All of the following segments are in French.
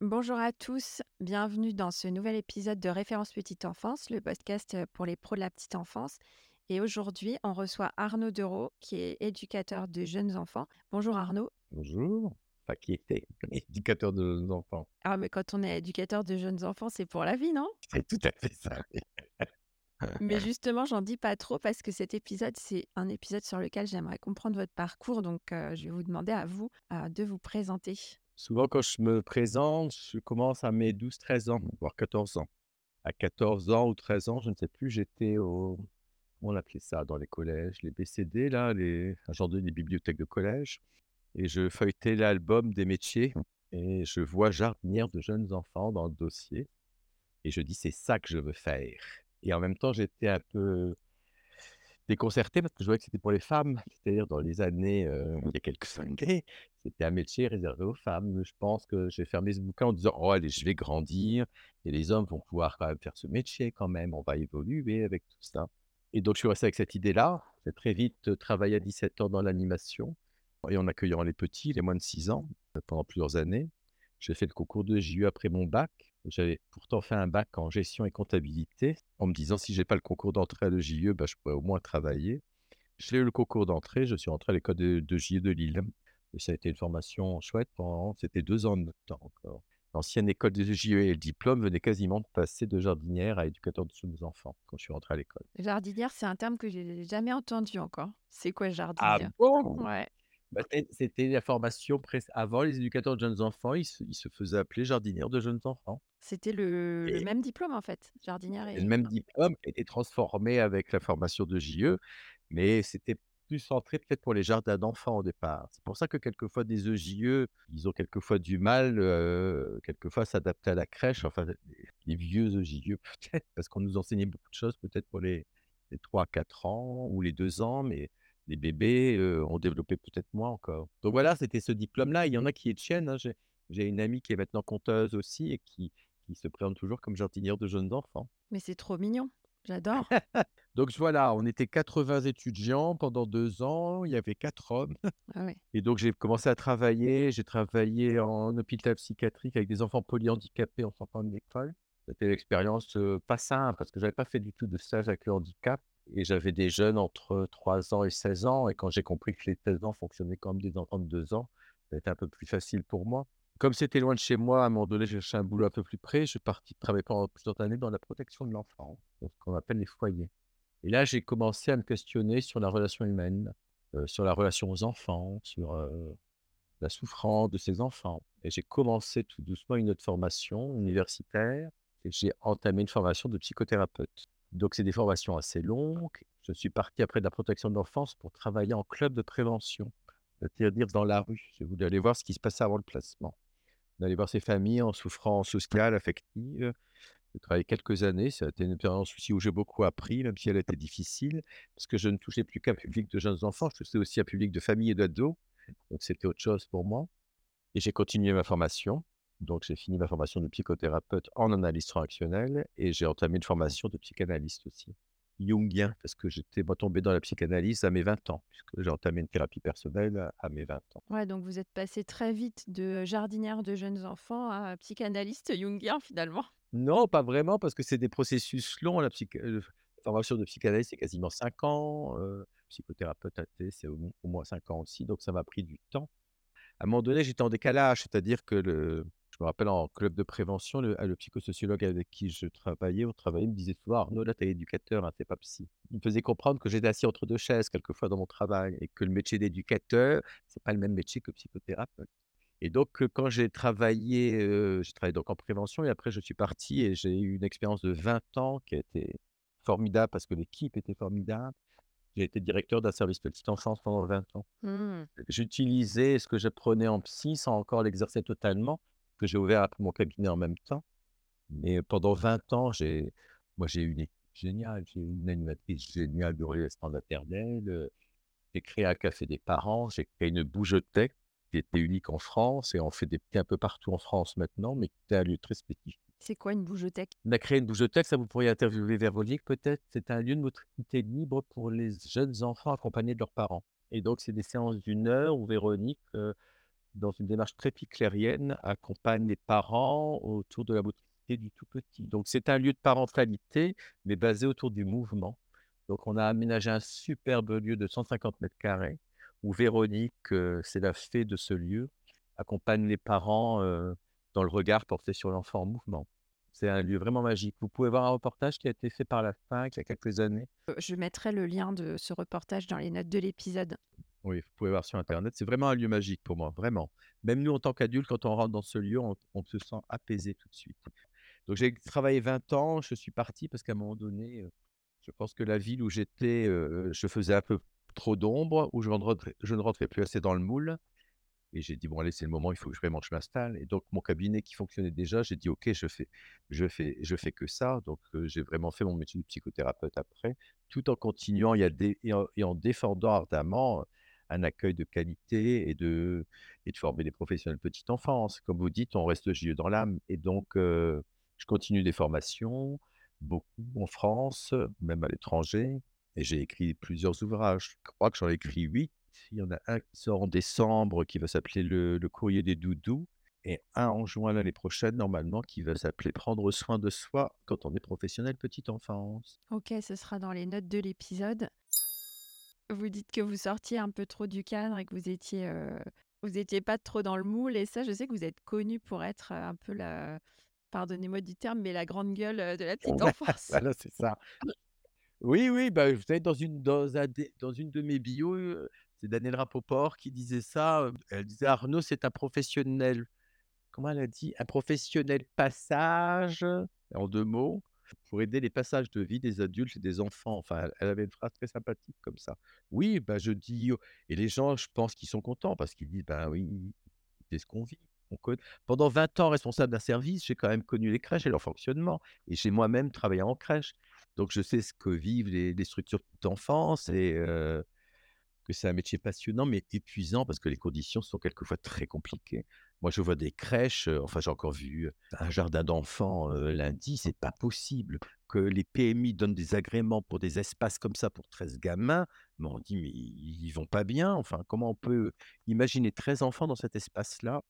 Bonjour à tous, bienvenue dans ce nouvel épisode de Référence Petite Enfance, le podcast pour les pros de la petite enfance. Et aujourd'hui, on reçoit Arnaud Dereau, qui est éducateur de jeunes enfants. Bonjour Arnaud. Bonjour. Enfin, qui était éducateur de jeunes enfants. Ah, mais quand on est éducateur de jeunes enfants, c'est pour la vie, non? C'est tout à fait ça. Mais justement, j'en dis pas trop parce que cet épisode, c'est un épisode sur lequel j'aimerais comprendre votre parcours. Donc, euh, je vais vous demander à vous euh, de vous présenter. Souvent, quand je me présente, je commence à mes 12-13 ans, voire 14 ans. À 14 ans ou 13 ans, je ne sais plus, j'étais au. On appelait ça dans les collèges, les BCD, là, les, un genre de des bibliothèques de collège. Et je feuilletais l'album des métiers et je vois jardinière de jeunes enfants dans le dossier. Et je dis, c'est ça que je veux faire. Et en même temps, j'étais un peu déconcerté parce que je voyais que c'était pour les femmes. C'est-à-dire, dans les années, euh, il y a quelques années, c'était un métier réservé aux femmes. Je pense que j'ai fermé ce bouquin en disant, oh, allez, je vais grandir et les hommes vont pouvoir quand même faire ce métier quand même. On va évoluer avec tout ça. Et donc, je suis resté avec cette idée-là. J'ai très vite travaillé à 17 ans dans l'animation et en accueillant les petits, les moins de 6 ans, pendant plusieurs années. J'ai fait le concours de JU après mon bac. J'avais pourtant fait un bac en gestion et comptabilité, en me disant si j'ai pas le concours d'entrée à l'EJE, bah, je pourrais au moins travailler. J'ai eu le concours d'entrée, je suis rentré à l'école de, de JE de Lille. Et ça a été une formation chouette pendant, c'était deux ans de temps encore. L'ancienne école de JE et le diplôme venait quasiment de passer de jardinière à éducateur de jeunes enfants quand je suis rentré à l'école. Jardinière, c'est un terme que j'ai jamais entendu encore. C'est quoi Ah jardinière? bon? Ouais. Bah, c'était- la formation avant les éducateurs de jeunes enfants, ils se, ils se faisaient appeler jardinières de jeunes enfants. C'était le, le Et même diplôme en fait, jardinière c'est le et. même diplôme qui a été transformé avec la formation de JE, mais c'était plus centré peut-être pour les jardins d'enfants au départ. C'est pour ça que quelquefois des EJE, ils ont quelquefois du mal, euh, quelquefois à s'adapter à la crèche, enfin les, les vieux EJE peut-être, parce qu'on nous enseignait beaucoup de choses peut-être pour les, les 3-4 ans ou les 2 ans, mais les bébés euh, ont développé peut-être moins encore. Donc voilà, c'était ce diplôme-là. Il y en a qui est tienne. hein. J'ai, une amie qui est maintenant compteuse aussi et qui, qui se présente toujours comme jardinière de jeunes enfants. Mais c'est trop mignon. J'adore. Donc voilà, on était 80 étudiants pendant deux ans. Il y avait quatre hommes. Ah ouais. Et donc j'ai commencé à travailler. J'ai travaillé en hôpital psychiatrique avec des enfants polyhandicapés en sortant de l'école. C'était une expérience euh, pas simple parce que j'avais pas fait du tout de stage avec le handicap. Et j'avais des jeunes entre 3 ans et 16 ans. Et quand j'ai compris que les 16 ans fonctionnaient comme des enfants de 2 ans, ça a été un peu plus facile pour moi. Comme c'était loin de chez moi, à un moment donné, j'ai cherché un boulot un peu plus près. Je suis parti travailler pendant plusieurs années dans la protection de l'enfant, ce qu'on appelle les foyers. Et là, j'ai commencé à me questionner sur la relation humaine, euh, sur la relation aux enfants, sur euh, la souffrance de ces enfants. Et j'ai commencé tout doucement une autre formation universitaire et j'ai entamé une formation de psychothérapeute. Donc, c'est des formations assez longues. Je suis parti après la protection de l'enfance pour travailler en club de prévention, c'est-à-dire dans la rue. Je voulais aller voir ce qui se passait avant le placement, d'aller voir ces familles en souffrance sociale, affective. J'ai travaillé quelques années. Ça a été une expérience aussi où j'ai beaucoup appris, même si elle était difficile, parce que je ne touchais plus qu'un public de jeunes enfants, je touchais aussi un public de familles et d'ados. Donc, c'était autre chose pour moi. Et j'ai continué ma formation. Donc, j'ai fini ma formation de psychothérapeute en analyse transactionnelle et j'ai entamé une formation de psychanalyste aussi. Jungien, parce que j'étais tombé dans la psychanalyse à mes 20 ans, puisque j'ai entamé une thérapie personnelle à- mes 20 ans. Ouais, donc vous êtes passé très vite de jardinière de jeunes enfants à psychanalyste jungien finalement. Non, pas vraiment, parce que c'est des processus longs. La, psych- euh, la formation de psychanalyse, c'est quasiment 5 ans. euh, psychothérapeute athée, c'est au, au moins 5 ans aussi. Donc, ça m'a pris du temps. À un moment donné, j'étais en décalage, c'est-à-dire que le, me rappelle en club de prévention, le, ah, le psychosociologue avec qui je travaillais, on travaillait, il me disait souvent «Arnaud, là, tu es éducateur, hein, tu pas psy». Il me faisait comprendre que j'étais assis entre deux chaises quelquefois dans mon travail et que le métier d'éducateur, c'est pas le même métier que psychothérapeute. Et donc, heu, quand j'ai travaillé, heu, j'ai travaillé donc en prévention et après je suis parti et j'ai eu une expérience de 20 ans qui a été formidable parce que l'équipe était formidable. J'ai été directeur d'un service petite enfance pendant 20 ans. Mmh. J'utilisais ce que j'apprenais en psy sans encore l'exercer totalement, que j'ai ouvert un mon cabinet en même temps. Mais pendant 20 ans, j'ai moi, j'ai eu une équipe géniale, j'ai eu une animatrice géniale de relais maternelle, heu, j'ai créé un café des parents, j'ai créé une bougeothèque qui était unique en France et on fait des petits un peu partout en France maintenant, mais qui était un lieu très spécifique. C'est quoi une bougeothèque? On a créé une bougeothèque, ça vous pourriez interviewer Véronique peut-être. C'est un lieu de motricité libre pour les jeunes enfants accompagnés de leurs parents. Et donc, c'est des séances d'une heure où Véronique, euh, dans une démarche très piclérienne, accompagne les parents autour de la motricité du tout petit. Donc, c'est un lieu de parentalité, mais basé autour du mouvement. Donc, on a aménagé un superbe lieu de 150 mètres carrés où Véronique, euh, c'est la fée de ce lieu, accompagne les parents euh, dans le regard porté sur l'enfant en mouvement. C'est un lieu vraiment magique. Vous pouvez voir un reportage qui a été fait par la FINC il y a quelques années. Euh, je mettrai le lien de ce reportage dans les notes de l'épisode. Oui, vous pouvez voir sur Internet. C'est vraiment un lieu magique pour moi, vraiment. Même nous, en tant qu'adultes, quand on rentre dans ce lieu, on, on, se sent apaisé tout de suite. Donc j'ai travaillé 20 ans, je suis parti parce qu'à un moment donné, je pense que la ville où j'étais, je faisais un peu trop d'ombre, où je, je ne rentrais plus assez dans le moule. Et j'ai dit, bon, allez, c'est le moment, il faut que vraiment je m'installe. Et donc, mon cabinet qui fonctionnait déjà, j'ai dit, OK, je fais, je fais, je fais que ça. Donc, euh, j'ai vraiment fait mon métier de psychothérapeute après, tout en continuant et, et, en, défendant ardemment un accueil de qualité et de, et de former des professionnels petite enfance. Comme vous dites, on reste JE dans l'âme. Et donc, euh, je continue des formations, beaucoup en France, même à l'étranger. Et j'ai écrit plusieurs ouvrages. Je crois que j'en ai écrit huit. Il y en a un qui sort en décembre qui va s'appeler le, courrier des doudous et un en juin l'année prochaine, normalement, qui va s'appeler Prendre soin de soi quand on est professionnel petite enfance. Ok, ce sera dans les notes de l'épisode. Vous dites que vous sortiez un peu trop du cadre et que vous étiez, euh, vous étiez pas trop dans le moule. Et ça, je sais que vous êtes connu pour être un peu la, pardonnez-moi du terme, mais la grande gueule de la petite enfance. voilà, c'est ça. Oui, oui, bah, vous savez, dans une, dans un dans une de mes bios, c'est Daniel Rapoport qui disait ça. Elle disait Arnaud, c'est un professionnel. Comment elle a dit? Un professionnel passage, en deux mots, pour aider les passages de vie des adultes et des enfants. Enfin, elle avait une phrase très sympathique comme ça. Oui, bah, je dis, et les gens, je pense qu'ils sont contents parce qu'ils disent, ben oui, c'est ce qu'on vit. Pendant 20 ans responsable d'un service, j'ai quand même connu les crèches et leur fonctionnement. Et j'ai moi-même travaillé en crèche. Donc, je sais ce que vivent les, structures d'enfance et que c'est un métier passionnant, mais épuisant parce que les conditions sont quelquefois très compliquées. Moi, je vois des crèches, enfin, j'ai encore vu un jardin d'enfants lundi, c'est pas possible que les PMI donnent des agréments pour des espaces comme ça pour 13 gamins. Mais on dit, mais ils vont pas bien. Enfin, comment on peut imaginer 13 enfants dans cet espace-là?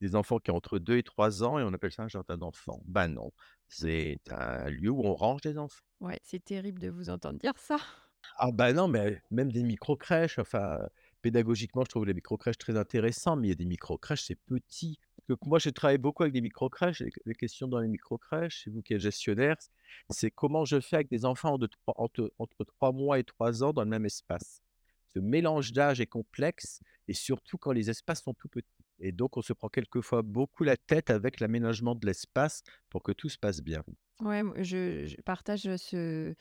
Des enfants qui ont entre 2 et 3 ans et on appelle ça un jardin d'enfants. Ben non, c'est un lieu où on range des enfants. Ouais, c'est terrible de vous entendre dire ça. Ah ben non, mais même des micro-crèches, enfin, pédagogiquement, je trouve les micro-crèches très intéressants, mais il y a des micro-crèches, c'est petit. moi, j'ai travaillé beaucoup avec des micro-crèches. Les questions dans les micro-crèches, c'est vous qui êtes gestionnaire, c'est comment je fais avec des enfants de entre, entre 3 mois et 3 ans dans le même espace. Ce mélange d'âge est complexe et surtout quand les espaces sont tout petits. Et donc, on se prend quelquefois beaucoup la tête avec l'aménagement de l'espace pour que tout se passe bien. Ouais, je, partage ce,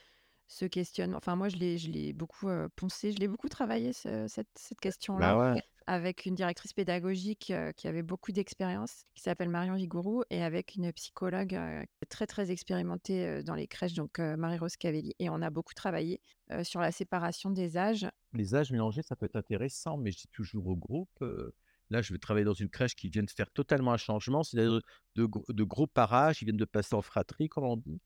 ce questionnement. Enfin, moi, je l'ai, je l'ai beaucoup poncé, je l'ai beaucoup travaillé, cette, cette question-là, bah avec une directrice pédagogique qui avait beaucoup d'expérience, qui s'appelle Marion Vigourou, et avec une psychologue très, très expérimentée dans les crèches, donc Marie-Rose Cavelli. Et on a beaucoup travaillé sur la séparation des âges. Les âges mélangés, ça peut être intéressant, mais je dis toujours au groupe, Là, je vais travailler dans une crèche qui vient de faire totalement un changement, c'est-à-dire de, de, gros parages, ils viennent de passer en fratrie, comme on dit.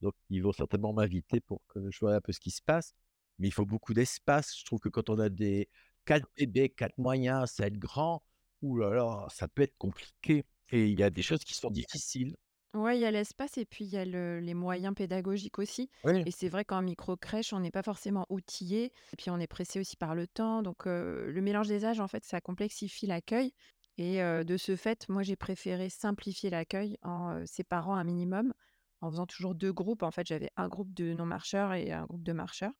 Donc, ils vont certainement m'inviter pour que je vois un peu ce qui se passe. Mais il faut beaucoup d'espace. Je trouve que quand on a des quatre bébés, quatre moyens, ça être grand, ouh là là, ça peut être compliqué. Et il y a des choses qui sont difficiles. Ouais, il y a l'espace et puis il y a les moyens pédagogiques aussi. Et c'est vrai qu'en micro-crèche, on n'est pas forcément outillé. Et puis on est pressé aussi par le temps. Donc le mélange des âges, en fait, ça complexifie l'accueil. Et de ce fait, moi, j'ai préféré simplifier l'accueil en, séparant un minimum, en faisant toujours 2 groupes. En fait, j'avais un groupe de non-marcheurs et un groupe de marcheurs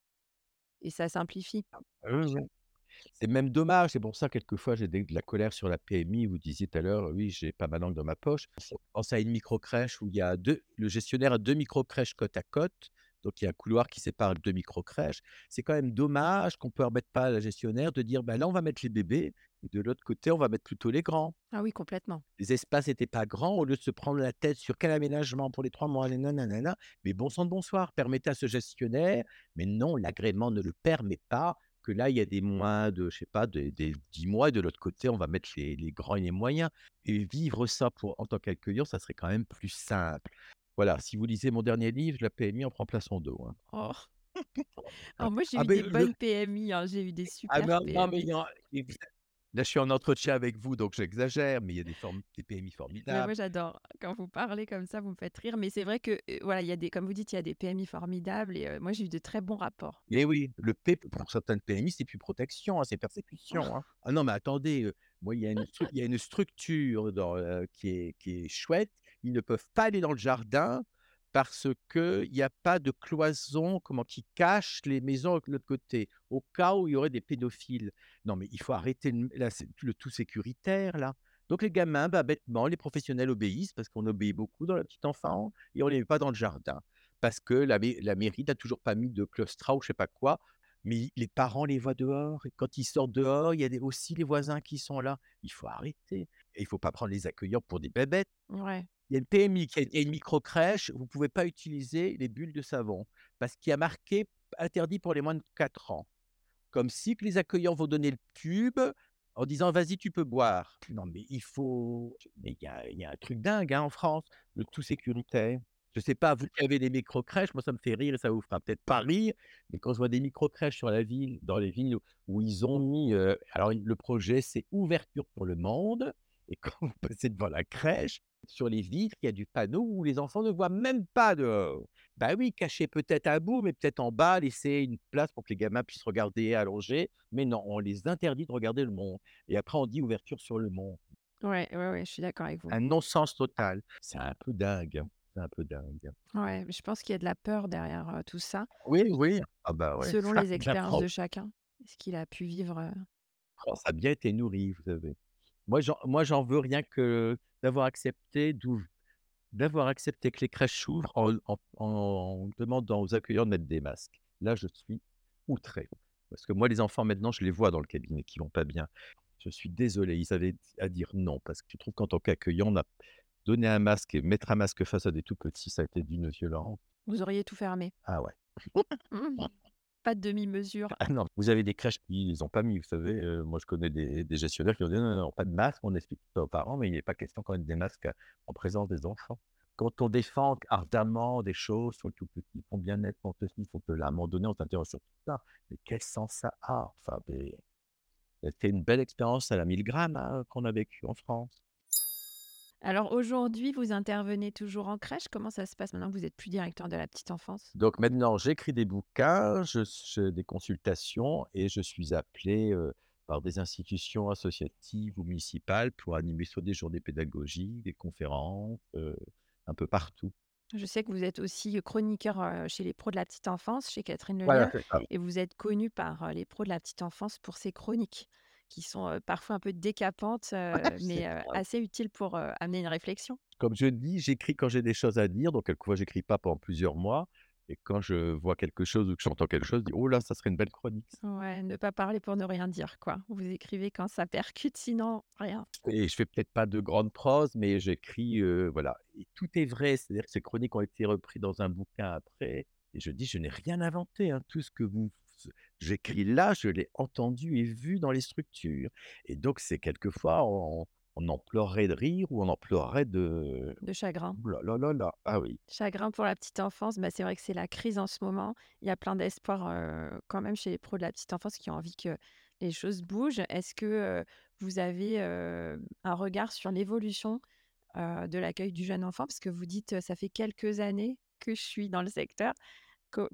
et ça simplifie. Ah oui. C'est même dommage, c'est pour ça quelquefois j'ai de la colère sur la PMI. Vous disiez tout à l'heure: «Oui, j'ai pas ma langue dans ma poche». Pense à une microcrèche où il y a 2 le gestionnaire a 2 microcrèches côte à côte, donc il y a un couloir qui sépare 2 microcrèches. C'est quand même dommage qu'on ne permette pas à la gestionnaire de dire: «Bah, là, on va mettre les bébés et de l'autre côté, on va mettre plutôt les grands». Ah oui, complètement. Les espaces étaient pas grands, au lieu de se prendre la tête sur quel aménagement pour les 3 mois, na na na na mais bon sang de bonsoir, permettez à ce gestionnaire mais non, l'agrément ne le permet pas, que là, il y a des moins de, je sais pas, des des 10 mois et de l'autre côté, on va mettre les les grands et les moyens et vivre ça pour en tant qu'accueillant, ça serait quand même plus simple. Voilà, si vous lisez mon dernier livre, la PMI en prend plein son dos, hein. Oh! Ah Alors moi, j'ai ah eu des le bonnes PMI, hein, j'ai eu des ah super non, non, mais PMI. en là, je suis en entretien avec vous, donc j'exagère, mais il y a des PMI Mais formidables. moi, j'adore. Quand vous parlez comme ça, vous me faites rire. Mais c'est vrai que, voilà, il y a des comme vous dites, il y a des PMI formidables et moi, j'ai eu de très bons rapports. Eh oui, le P pour certaines PMI, c'est plus protection, hein, c'est persécution, hein. Ah non, mais attendez, moi, il y a une stru il y a une structure dans, heu, qui est qui est chouette. Ils ne peuvent pas aller dans le jardin parce qu'il y a pas de cloison, comment, qui cache les maisons de l'autre côté, au cas où il y aurait des pédophiles. Non, mais il faut arrêter le le tout sécuritaire, là. Donc les gamins, bah, bêtement, les professionnels obéissent parce qu'on obéit beaucoup dans la petite enfance et on les met pas dans le jardin parce que la mai la mairie n'a toujours pas mis de claustras ou je sais pas quoi, mais les parents les voient dehors et quand ils sortent dehors, il y a aussi les voisins qui sont là. Il faut arrêter et il faut pas prendre les accueillants pour des bébêtes. Ouais. Il y a une PMI qui a il y a une microcrèche, vous pouvez pas utiliser les bulles de savon parce qu'il y a marqué: «Interdit pour les moins de 4 ans». Comme si que les accueillants vont donner le tube en disant: «Vas-y, tu peux boire». Non, mais il faut mais il y a il y a un truc dingue, hein, en France, le tout sécuritaire. Je sais pas, vous qui avez des microcrèches, moi ça me fait rire et ça vous fera peut-être pas rire, mais quand je vois des microcrèches sur la ville dans les villes où ils ont mis, heu, alors le projet c'est ouverture pour le monde et quand vous passez devant la crèche, sur les vitres, il y a du panneau où les enfants ne voient même pas dehors. Bah oui, caché peut-être à bout, mais peut-être en bas, laisser une place pour que les gamins puissent regarder allongés. Mais non, on les interdit de regarder le monde et après on dit ouverture sur le monde. Ouais, ouais, ouais, je suis d'accord avec vous. Un non-sens total. C'est un peu dingue, hein, c'est un peu dingue. Ouais, je pense qu'il y a de la peur derrière, tout ça, Oui, oui. Ah bah ouais, selon ça, les expériences de chacun, ce qu'il a pu vivre, heu France a bien été nourrie, vous savez. Moi j'en moi j'en veux rien que d'avoir accepté d'avoir accepté que les crèches s'ouvrent en en en demandant aux accueillants de mettre des masques. Là, je suis outré. Parce que moi, les enfants, maintenant, je les vois dans le cabinet qui vont pas bien. Je suis désolé, ils avaient à dire non parce que je trouve qu'en tant qu'accueillant, on a donné un masque et mettre un masque face à des tout petits, ça a été d'une violence. vous auriez tout fermé. Ah ouais. Pas de demi-mesure. Ah non, vous avez des crèches qui les ont pas mis, vous savez, heu, moi je connais des gestionnaires qui ont dit: «Non, non, pas de masque, on explique ça aux parents, mais il n'est pas question qu'on mette des masques, heu, en présence des enfants». Quand on défend ardemment des choses sur le tout petit, son bien-être, son ceci, son cela, à un moment donné, on s'interroge sur tout ça. Mais quel sens ça a? Enfin, c'était une belle expérience à la 1000 grammes, hein, qu'on a vécue en France. Alors aujourd'hui, vous intervenez toujours en crèche? Comment ça se passe maintenant que vous êtes plus directeur de la petite enfance? Donc maintenant, j'écris des bouquins, je des consultations et je suis appelé, par des institutions associatives ou municipales pour animer soit des journées pédagogiques, des conférences, un peu partout. Je sais que vous êtes aussi chroniqueur, chez les pros de la petite enfance, chez Catherine Voilà, c'est ça. et vous êtes connu par, les pros de la petite enfance pour ces chroniques qui sont, parfois un peu décapantes, C'est mais, assez utiles pour, amener une réflexion. Comme je dis, j'écris quand j'ai des choses à dire, donc quelquefois j'écris pas pendant plusieurs mois et quand je vois quelque chose ou que j'entends quelque chose, je dis: «Oh là, ça serait une belle chronique ça» Ouais, ne pas parler pour ne rien dire, quoi. Vous écrivez quand ça percute, sinon rien. et je fais peut-être pas de grande prose, mais j'écris, voilà et tout est vrai. C'est-à-dire que ces chroniques ont été reprises dans un bouquin après et je dis: «Je n'ai rien inventé, hein, tout ce que vous j'écris là, je l'ai entendu et vu dans les structures» et donc c'est quelquefois on on en pleurerait de rire ou on en pleurerait de De chagrin. ouh là là là là, ah oui. Chagrin pour la petite enfance, bah, c'est vrai que c'est la crise en ce moment. Il y a plein d'espoir, quand même chez les pros de la petite enfance qui ont envie que les choses bougent. Est-ce que, vous avez, un regard sur l'évolution, de l'accueil du jeune enfant? Parce que vous dites, «Ça fait quelques années que je suis dans le secteur».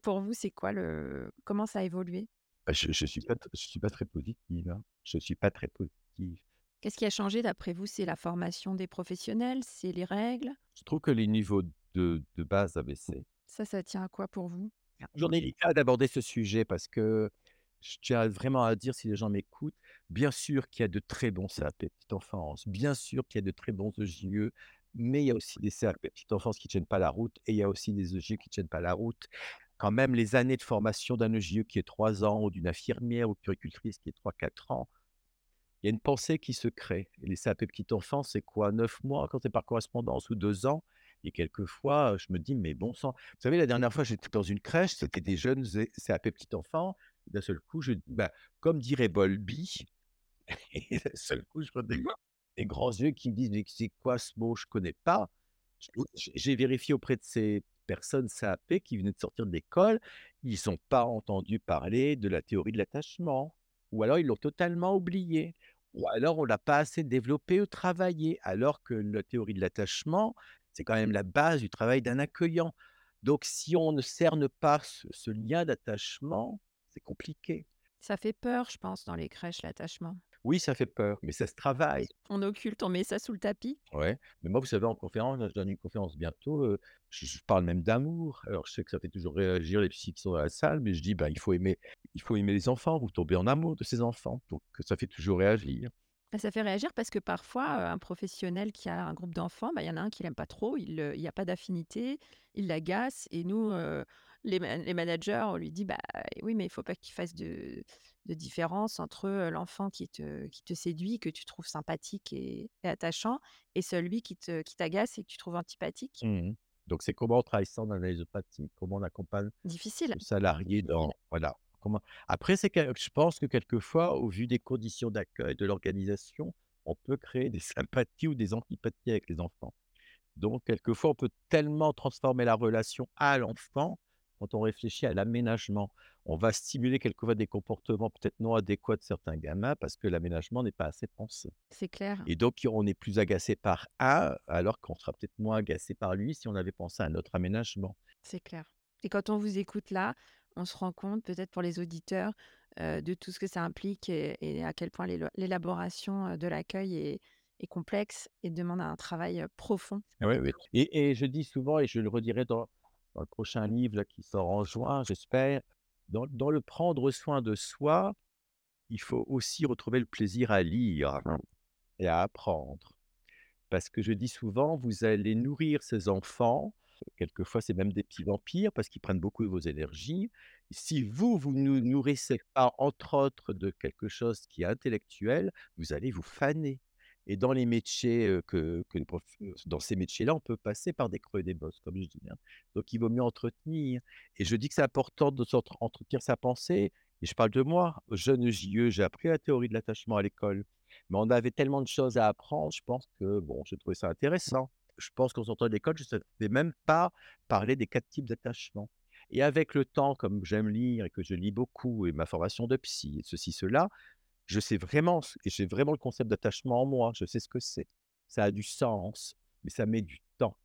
Pour vous, c'est quoi le comment ça a évolué? Bah, je je suis pas suis très positif, hein. Je suis pas très positif. Qu'est-ce qui a changé d'après vous? C'est la formation des professionnels? C'est les règles? Je trouve que les niveaux de, de base a baissé. Ça, ça tient à quoi pour vous? J'en ai délicat d'aborder ce sujet parce que je tiens vraiment à dire, si les gens m'écoutent, bien sûr qu'il y a de très bons CAP petite enfance, bien sûr qu'il y a de très bons EJE, mais il y a aussi des CAP petite enfance qui ne tiennent pas la route et il y a aussi des EJE qui ne tiennent pas la route. Quand même, les années de formation d'un EJE qui est 3 ans ou d'une infirmière ou puricultrice qui est 3-4 ans, il y a une pensée qui se crée. Et les CAP petite enfance, c'est quoi? 9 mois quand c'est par correspondance ou 2 ans? Et quelquefois, je me dis, mais bon sang. Vous savez, la dernière fois, j'étais dans une crèche, c'était des jeunes CAP petit enfant. D'un seul coup, je, bah, comme dirait Bolby, et d'un seul coup, je vois des, des, grands yeux qui me disent, mais c'est quoi ce mot? Je ne connais pas. J'ai vérifié auprès de ces personnes CAP qui venaient de sortir de l'école, ils n'ont pas entendu parler de la théorie de l'attachement, ou alors ils l'ont totalement oublié, ou alors on l'a pas assez développé ou travaillé, alors que la théorie de l'attachement, c'est quand même la base du travail d'un accueillant. Donc, si on ne cerne pas ce, lien d'attachement, c'est compliqué. Ça fait peur, je pense, dans les crèches, l'attachement. Oui, ça fait peur, mais ça se travaille. On occulte, on met ça sous le tapis. Ouais, mais moi, vous savez, en conférence, je donne une conférence bientôt, je, parle même d'amour. Alors, je sais que ça fait toujours réagir les psy qui sont dans la salle, mais je dis, ben, il faut aimer, il faut aimer les enfants. Vous tombez en amour de ces enfants, donc ça fait toujours réagir. Bah, ça fait réagir parce que parfois, un professionnel qui a un groupe d'enfants, bah, il y en a un qui l'aime pas trop, il n'y a pas d'affinité, il l'agace et nous, les managers, on lui dit: «Bah, oui, mais il faut pas qu'il fasse de de différence entre, l'enfant qui te qui te séduit, que tu trouves sympathique et attachant et celui qui te qui t'agace et que tu trouves antipathique». Mmh Donc c'est comment on travaille ça en analyse Comment on accompagne Difficile. le salarié dans voilà. Après, c'est que je pense que quelquefois, au vu des conditions d'accueil de l'organisation, on peut créer des sympathies ou des antipathies avec les enfants. Donc, quelquefois, on peut tellement transformer la relation à l'enfant quand on réfléchit à l'aménagement. On va stimuler quelquefois des comportements peut-être non adéquats de certains gamins parce que l'aménagement n'est pas assez pensé. C'est clair. Et donc, on est plus agacé par un, alors qu'on sera peut-être moins agacé par lui si on avait pensé à un autre aménagement. C'est clair. Et quand on vous écoute là, on se rend compte, peut-être pour les auditeurs, de tout ce que ça implique et, à quel point l'élaboration de l'accueil est, complexe et demande un travail profond. Oui, oui. Et, je dis souvent, et je le redirai dans, le prochain livre qui sort en juin, j'espère, dans, dans, le prendre soin de soi, il faut aussi retrouver le plaisir à lire et à apprendre. Parce que je dis souvent, vous allez nourrir ces enfants Quelquefois, c'est même des petits vampires parce qu'ils prennent beaucoup de vos énergies. Si vous, vous ne nourrissez pas, entre autres, de quelque chose qui est intellectuel, vous allez vous faner. Et dans les métiers, que, que dans ces métiers-là, on peut passer par des creux et des bosses, comme je dis. Hein. Donc, il vaut mieux entretenir. Et je dis que c'est important de s'entretenir sa pensée. Et je parle de moi, jeune JE, j'ai appris la théorie de l'attachement à l'école. Mais on avait tellement de choses à apprendre, je pense que, bon, j'ai trouvé ça intéressant je pense qu'en sortant de l'école, je ne savais même pas parler des quatre types d'attachement. Et avec le temps, comme j'aime lire et que je lis beaucoup, et ma formation de psy, et ceci, cela, je sais vraiment, et j'ai vraiment le concept d'attachement en moi, je sais ce que c'est. Ça a du sens, mais ça met du temps.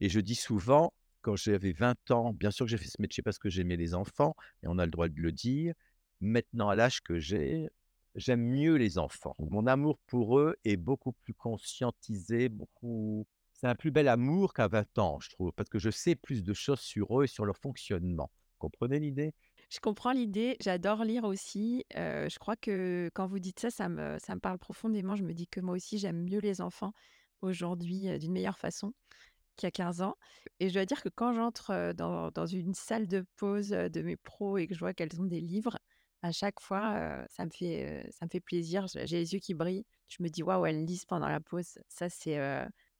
Et je dis souvent, quand j'avais 20 ans, bien sûr que j'ai fait ce métier parce que j'aimais les enfants, et on a le droit de le dire. Maintenant, à l'âge que j'ai, j'aime mieux les enfants. Mon amour pour eux est beaucoup plus conscientisé, beaucoup c'est un plus bel amour qu'à 20 ans, je trouve, parce que je sais plus de choses sur eux et sur leur fonctionnement. Vous comprenez l'idée? Je comprends l'idée, j'adore lire aussi. je crois que quand vous dites ça, ça me, ça me parle profondément. Je me dis que moi aussi, j'aime mieux les enfants aujourd'hui d'une meilleure façon qu'il y a 15 ans. Et je dois dire que quand j'entre dans, dans une salle de pause de mes pros et que je vois qu'elles ont des livres, à chaque fois, ça me fait, ça me fait plaisir. J'ai les yeux qui brillent. Je me dis, waouh, elles lisent pendant la pause. Ça, c'est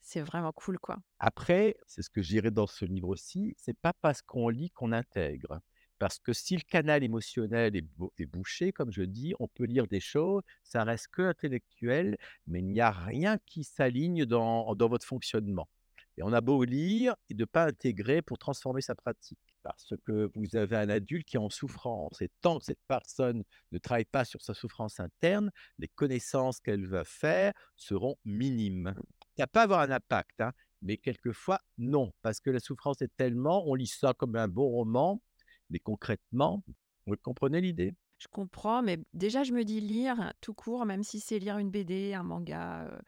c'est vraiment cool, quoi. Après, c'est ce que je dirais dans ce livre aussi, c'est pas parce qu'on lit qu'on intègre. Parce que si le canal émotionnel est, bouché, comme je dis, on peut lire des choses, ça reste que intellectuel, mais il n'y a rien qui s'aligne dans, votre fonctionnement. Et on a beau lire et ne pas intégrer pour transformer sa pratique. Parce que vous avez un adulte qui est en souffrance. Et tant que cette personne ne travaille pas sur sa souffrance interne, les connaissances qu'elle va faire seront minimes ça peut avoir un impact, hein, mais quelquefois, non, parce que la souffrance est tellement, on lit ça comme un bon roman, mais concrètement, vous comprenez l'idée? Je comprends, mais déjà, je me dis lire tout court, même si c'est lire une BD, un manga euh,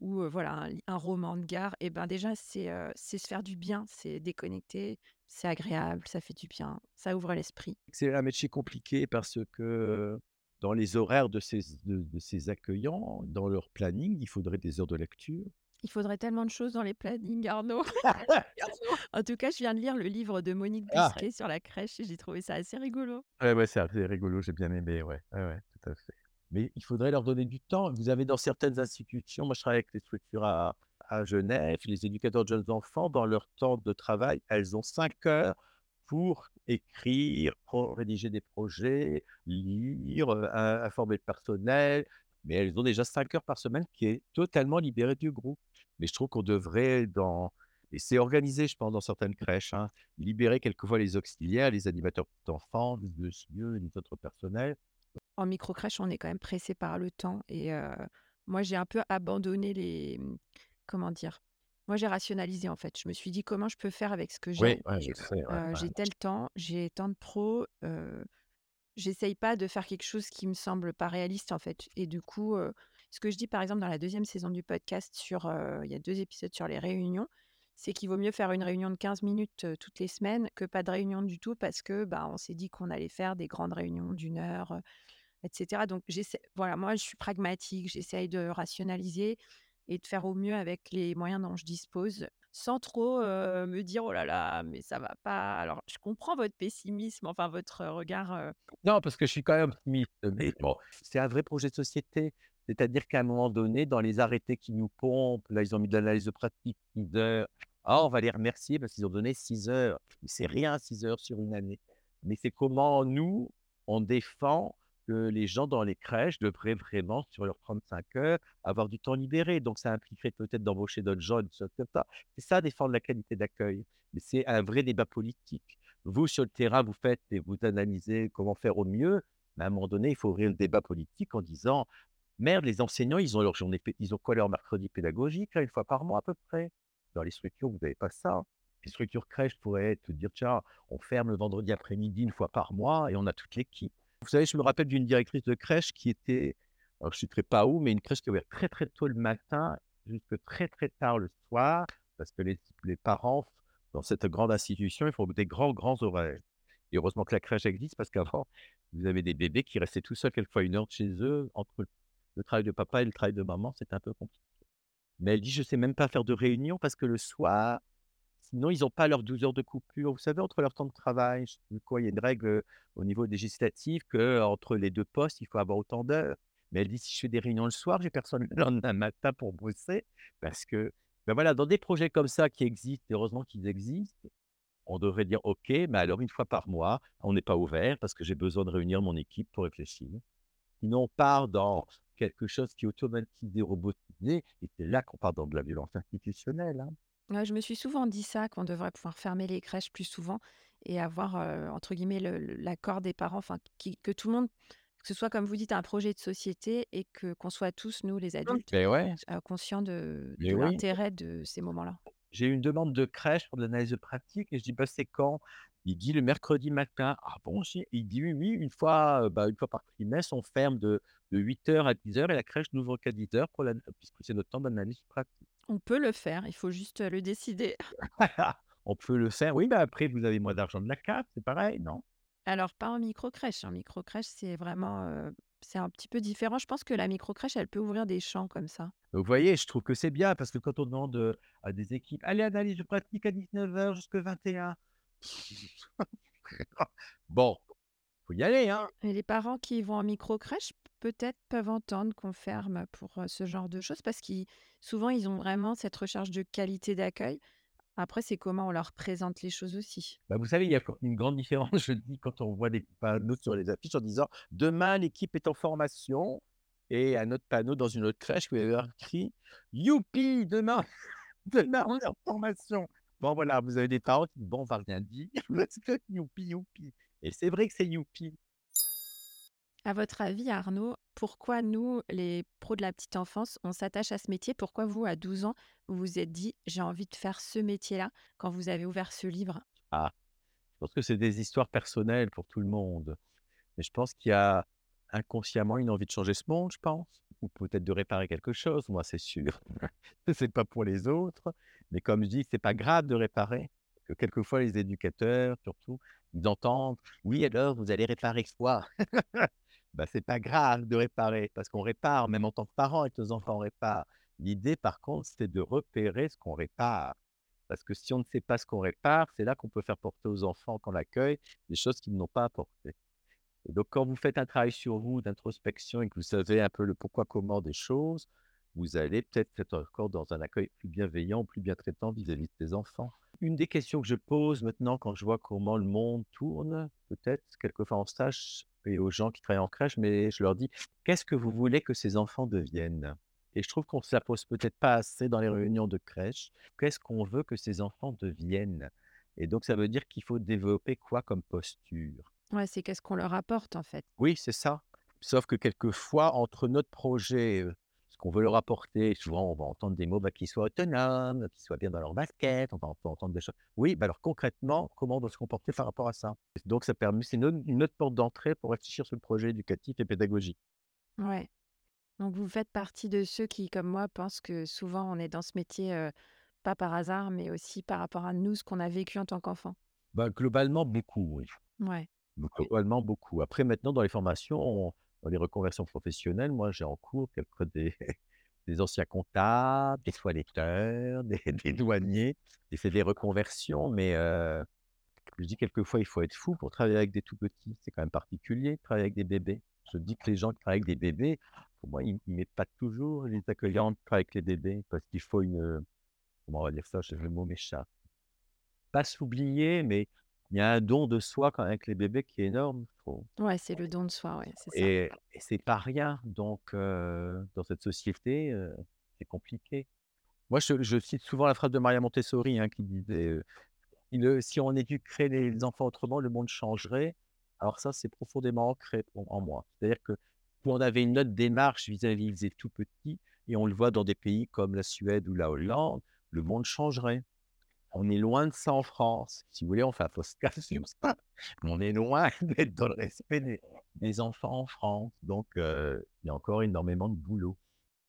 ou euh, voilà un, roman de gare, et ben déjà, c'est euh, se faire du bien, c'est déconnecter, c'est agréable, ça fait du bien, ça ouvre l'esprit. C'est un métier compliqué parce que dans les horaires de ces, de, de ces accueillants, dans leur planning, il faudrait des heures de lecture. Il faudrait tellement de choses dans les plannings, Arnaud. En tout cas, je viens de lire le livre de Monique Ah, Busquet sur la crèche et j'ai trouvé ça assez rigolo. ouais, ouais, c'est assez rigolo, j'ai bien aimé, ouais, ouais, ouais, tout à fait. Mais il faudrait leur donner du temps. Vous avez dans certaines institutions, moi je travaille avec les structures à, à Genève, les éducateurs de jeunes enfants, dans leur temps de travail, elles ont cinq heures pour écrire, pour rédiger des projets, lire, euh, in- informer le personnel. Mais elles ont déjà cinq heures par semaine qui est totalement libérée du groupe. Mais je trouve qu'on devrait, dans... et c'est organisé, je pense, dans certaines crèches, hein, libérer quelquefois les auxiliaires, les animateurs d'enfants, les messieurs, les autres personnels. En microcrèche, on est quand même pressé par le temps et euh, moi, j'ai un peu abandonné les... Comment dire? Moi, j'ai rationalisé en fait. Je me suis dit comment je peux faire avec ce que Oui, j'ai. sais, ouais, Euh, ouais. j'ai tel temps, j'ai tant de pros. euh, j'essaye pas de faire quelque chose qui me semble pas réaliste en fait. Et du coup, ce que je dis par exemple dans la deuxième saison du podcast sur, il y a deux épisodes sur les réunions, c'est qu'il vaut mieux faire une réunion de 15 minutes toutes les semaines que pas de réunion du tout parce que bah, on s'est dit qu'on allait faire des grandes réunions d'une heure, etc. Donc j'essaie, voilà, moi je suis pragmatique, j'essaye de rationaliser et de faire au mieux avec les moyens dont je dispose, sans trop me dire oh là là, mais ça va pas. Alors je comprends votre pessimisme, enfin votre regard. Non, parce que je suis quand même optimiste, mais bon, c'est un vrai projet de société. C'est-à-dire qu'à un moment donné, dans les arrêtés qui nous pompent, là, ils ont mis de l'analyse de pratique 6 heures. Ah, on va les remercier parce qu'ils ont donné 6 heures. C'est rien, 6 heures sur une année. Mais c'est comment nous, on défend que les gens dans les crèches devraient vraiment, sur leurs 35 heures, avoir du temps libéré. Donc, ça impliquerait peut-être d'embaucher d'autres gens, des choses comme ça. C'est ça, défendre la qualité d'accueil. Mais c'est un vrai débat politique. Vous, sur le terrain, vous faites et vous analysez comment faire au mieux. Mais à un moment donné, il faut ouvrir le débat politique en disant Merde, les enseignants, ils ont leur journée, ils ont quoi leur mercredi pédagogique, une fois par mois à peu près. Dans les structures, vous n'avez pas ça. Les structures crèches pourraient être dire tiens, on ferme le vendredi après-midi une fois par mois et on a toute l'équipe. Vous savez, je me rappelle d'une directrice de crèche qui était, alors je ne citerai pas où, mais une crèche qui ouvert très très tôt le matin jusque très très tard le soir, parce que les, parents, dans cette grande institution, ils font des grands grands horaires. Et heureusement que la crèche existe, parce qu'avant, vous avez des bébés qui restaient tout seuls quelquefois une heure chez eux, entre le travail de papa et le travail de maman, c'est un peu compliqué. Mais elle dit, je sais même pas faire de réunion parce que le soir, sinon, ils n'ont pas leurs 12 heures de coupure. Vous savez, entre leur temps de travail, quoi, il y a une règle euh, au niveau législatif que entre les deux postes, il faut avoir autant d'heures. Mais elle dit, si je fais des réunions le soir, j'ai personne le lendemain matin pour bosser parce que, ben voilà, dans des projets comme ça qui existent, heureusement qu'ils existent, on devrait dire, OK, mais alors une fois par mois, on n'est pas ouvert parce que j'ai besoin de réunir mon équipe pour réfléchir. Sinon, on part dans quelque chose qui est automatisé, robotisé, et c'est là qu'on part dans de la violence institutionnelle. hein. Ouais, je me suis souvent dit ça, qu'on devrait pouvoir fermer les crèches plus souvent et avoir, euh, entre guillemets, le- le- l'accord des parents, enfin, qui- que tout le monde, que ce soit, comme vous dites, un projet de société et que qu'on soit tous, nous, les adultes, ouais, euh, conscients de, mais de oui. l'intérêt de ces moments-là. J'ai eu une demande de crèche pour de l'analyse de pratique et je dis, bah, c'est quand? Il dit le mercredi matin. Ah bon? Il dit, oui, oui, une fois, euh, bah, une fois par trimestre, on ferme de, de 8h à 10h et la crèche n'ouvre qu'à 10h pour la, puisque c'est notre temps d'analyse pratique. On peut le faire, il faut juste le décider. On peut le faire. Oui, mais après, vous avez moins d'argent de la CAF, c'est pareil, non? Alors, pas en micro-crèche. En micro-crèche, c'est vraiment, euh, c'est un petit peu différent. Je pense que la micro-crèche, elle peut ouvrir des champs comme ça. Vous voyez, je trouve que c'est bien parce que quand on demande à des équipes, allez, analyse de pratique à 19h jusqu'à 21. Bon, faut y aller, hein. Et les parents qui vont en micro-crèche, peut-être peuvent entendre qu'on ferme pour euh, ce genre de choses parce qu'ils, souvent, ils ont vraiment cette recherche de qualité d'accueil. Après, c'est comment on leur présente les choses aussi. Bah, vous savez, il y a une grande différence, je dis, quand on voit des panneaux sur les affiches en disant demain, l'équipe est en formation. Et un autre panneau dans une autre crèche y avait écrit Youpi, demain, demain, on est en formation. Bon, voilà, vous avez des parents qui disent Bon, on va rien dire, youpi, youpi. Et c'est vrai que c'est youpi. À votre avis, Arnaud, pourquoi nous, les pros de la petite enfance, on s'attache à ce métier? Pourquoi vous, à 12 ans, vous vous êtes dit, j'ai envie de faire ce métier-là quand vous avez ouvert ce livre? Ah, je pense que c'est des histoires personnelles pour tout le monde. Mais je pense qu'il y a inconsciemment une envie de changer ce monde, je pense, ou peut-être de réparer quelque chose. Moi, c'est sûr. c'est pas pour les autres. Mais comme je dis, c'est pas grave de réparer. Que quelquefois, les éducateurs, surtout, ils entendent Oui, alors, vous allez réparer quoi? Bah, C'est pas grave de réparer, parce qu'on répare, même en tant que parent, que nos enfants réparent. L'idée, par contre, c'est de repérer ce qu'on répare. Parce que si on ne sait pas ce qu'on répare, c'est là qu'on peut faire porter aux enfants qu'on accueille des choses qu'ils n'ont pas apportées. Et donc, quand vous faites un travail sur vous d'introspection et que vous savez un peu le pourquoi, comment des choses, vous allez peut-être être encore dans un accueil plus bienveillant, plus bien traitant vis-à-vis de tes enfants. Une des questions que je pose maintenant quand je vois comment le monde tourne, peut-être quelquefois en stage et aux gens qui travaillent en crèche, mais je leur dis qu'est-ce que vous voulez que ces enfants deviennent? Et je trouve qu'on ne se la pose peut-être pas assez dans les réunions de crèche. Qu'est-ce qu'on veut que ces enfants deviennent? Et donc, ça veut dire qu'il faut développer quoi comme posture? Ouais, c'est qu'est-ce qu'on leur apporte en fait? Oui, c'est ça. Sauf que quelquefois, entre notre projet, ce qu'on veut leur apporter, souvent on va entendre des mots bah, qu'ils soient autonomes, qu'ils soient bien dans leur basket, on va entendre des choses. Oui, bah alors concrètement, comment on doit se comporter par rapport à ça? Donc ça permet, c'est une, autre porte d'entrée pour réfléchir sur le projet éducatif et pédagogique. Ouais. Donc vous faites partie de ceux qui, comme moi, pensent que souvent on est dans ce métier, pas par hasard, mais aussi par rapport à nous, ce qu'on a vécu en tant qu'enfant. Bah, globalement, beaucoup, oui. Ouais. Globalement, beaucoup. Après, maintenant, dans les formations, dans les reconversions professionnelles, moi, j'ai en cours quelques des, des anciens comptables, des toiletteurs, des, des douaniers. J'ai fait des reconversions, mais je dis quelquefois, il faut être fou pour travailler avec des tout petits. C'est quand même particulier de travailler avec des bébés. Je dis que les gens qui travaillent avec des bébés, pour moi, ils ne mettent pas toujours les accueillants qui avec les bébés parce qu'il faut une. Comment on va dire ça Je le mot m'échappe. Pas s'oublier, mais il y a un don de soi quand avec les bébés qui est énorme, Ouais, c'est le don de soi, ouais, c'est ça. Et, et c'est pas rien. Donc, dans cette société, c'est compliqué. Moi, je, cite souvent la phrase de Maria Montessori hein, qui disait Si on éduquerait les enfants autrement, le monde changerait. Alors, ça, c'est profondément ancré en moi. C'est-à-dire que on avait une autre démarche vis-à-vis des tout petits, et on le voit dans des pays comme la Suède ou la Hollande, le monde changerait. On est loin de ça en France. Si vous voulez, on fait un fausse sur ça. On est loin d'être dans le respect des, enfants en France. Donc, il y a encore énormément de boulot.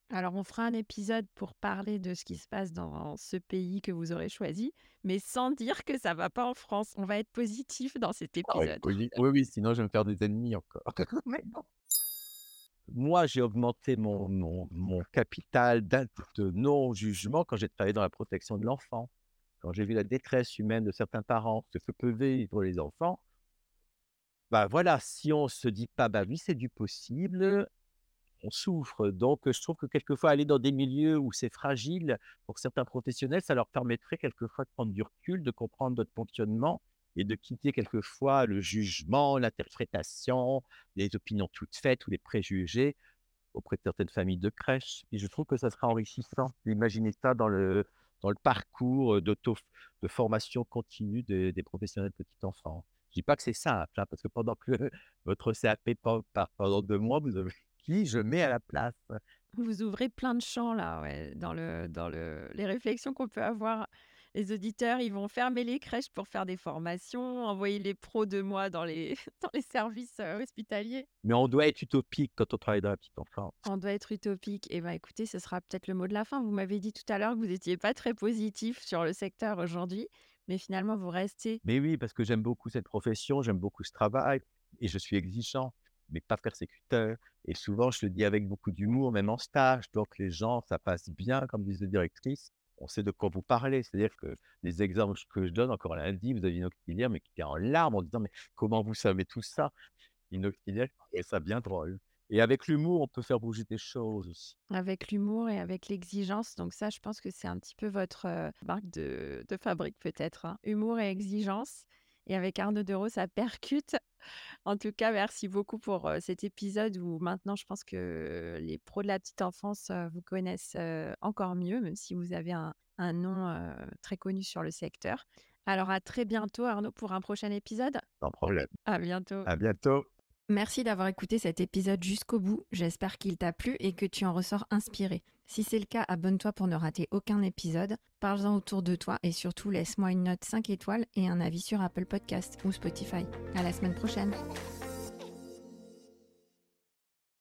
Alors, on fera un épisode pour parler de ce qui se passe dans ce pays que vous aurez choisi, mais sans dire que ça va pas en France. On va être positif dans cet ah épisode. oui, oui, sinon je vais me faire des ennemis encore. Moi, j'ai augmenté mon, mon, mon capital de non-jugement quand j'ai travaillé dans la protection de l'enfant quand j'ai vu la détresse humaine de certains parents, ce que peuvent vivre les enfants, bah voilà, si on se dit pas, bah oui, c'est du possible, on souffre. Donc, je trouve que quelquefois, aller dans des milieux où c'est fragile, pour certains professionnels, ça leur permettrait quelquefois de prendre du recul, de comprendre notre fonctionnement et de quitter quelquefois le jugement, l'interprétation, les opinions toutes faites ou les préjugés auprès de certaines familles de crèche. Et je trouve que ça sera enrichissant d'imaginer ça dans le, le parcours de formation continue des, professionnels de petits enfants. Je dis pas que c'est simple, hein, parce que pendant que votre CAP part pendant deux mois, vous avez qui je mets à la place? Vous ouvrez plein de champs là, dans, le, dans le, les réflexions qu'on peut avoir les auditeurs, ils vont fermer les crèches pour faire des formations, envoyer les pros de moi dans les, dans les services euh, hospitaliers. Mais on doit être utopique quand on travaille dans la petite enfance. On doit être utopique. Et eh bien écoutez, ce sera peut-être le mot de la fin. Vous m'avez dit tout à l'heure que vous n'étiez pas très positif sur le secteur aujourd'hui, mais finalement vous restez. Mais oui, parce que j'aime beaucoup cette profession, j'aime beaucoup ce travail et je suis exigeant mais pas persécuteur. Et souvent, je le dis avec beaucoup d'humour, même en stage. Donc, les gens, ça passe bien, comme disait la directrice on sait de quoi vous parlez. C'est-à-dire que les exemples que je donne, encore lundi, vous avez une auxiliaire, mais qui était en larmes en disant Mais comment vous savez tout ça? Une auxiliaire et ça bien drôle. Et avec l'humour, on peut faire bouger des choses aussi. Avec l'humour et avec l'exigence. Donc, ça, je pense que c'est un petit peu votre marque de, fabrique, peut-être. Hein. Humour et exigence. Et avec Arnaud Dereau, ça percute. En tout cas, merci beaucoup pour cet épisode où maintenant, je pense que les pros de la petite enfance vous connaissent encore mieux, même si vous avez un, nom très connu sur le secteur. Alors, à très bientôt, Arnaud, pour un prochain épisode. Sans problème. À bientôt. À bientôt. Merci d'avoir écouté cet épisode jusqu'au bout. J'espère qu'il t'a plu et que tu en ressors inspiré. Si c'est le cas, abonne-toi pour ne rater aucun épisode. Parle-en autour de toi et surtout laisse-moi une note 5 étoiles et un avis sur Apple Podcast ou Spotify. À la semaine prochaine.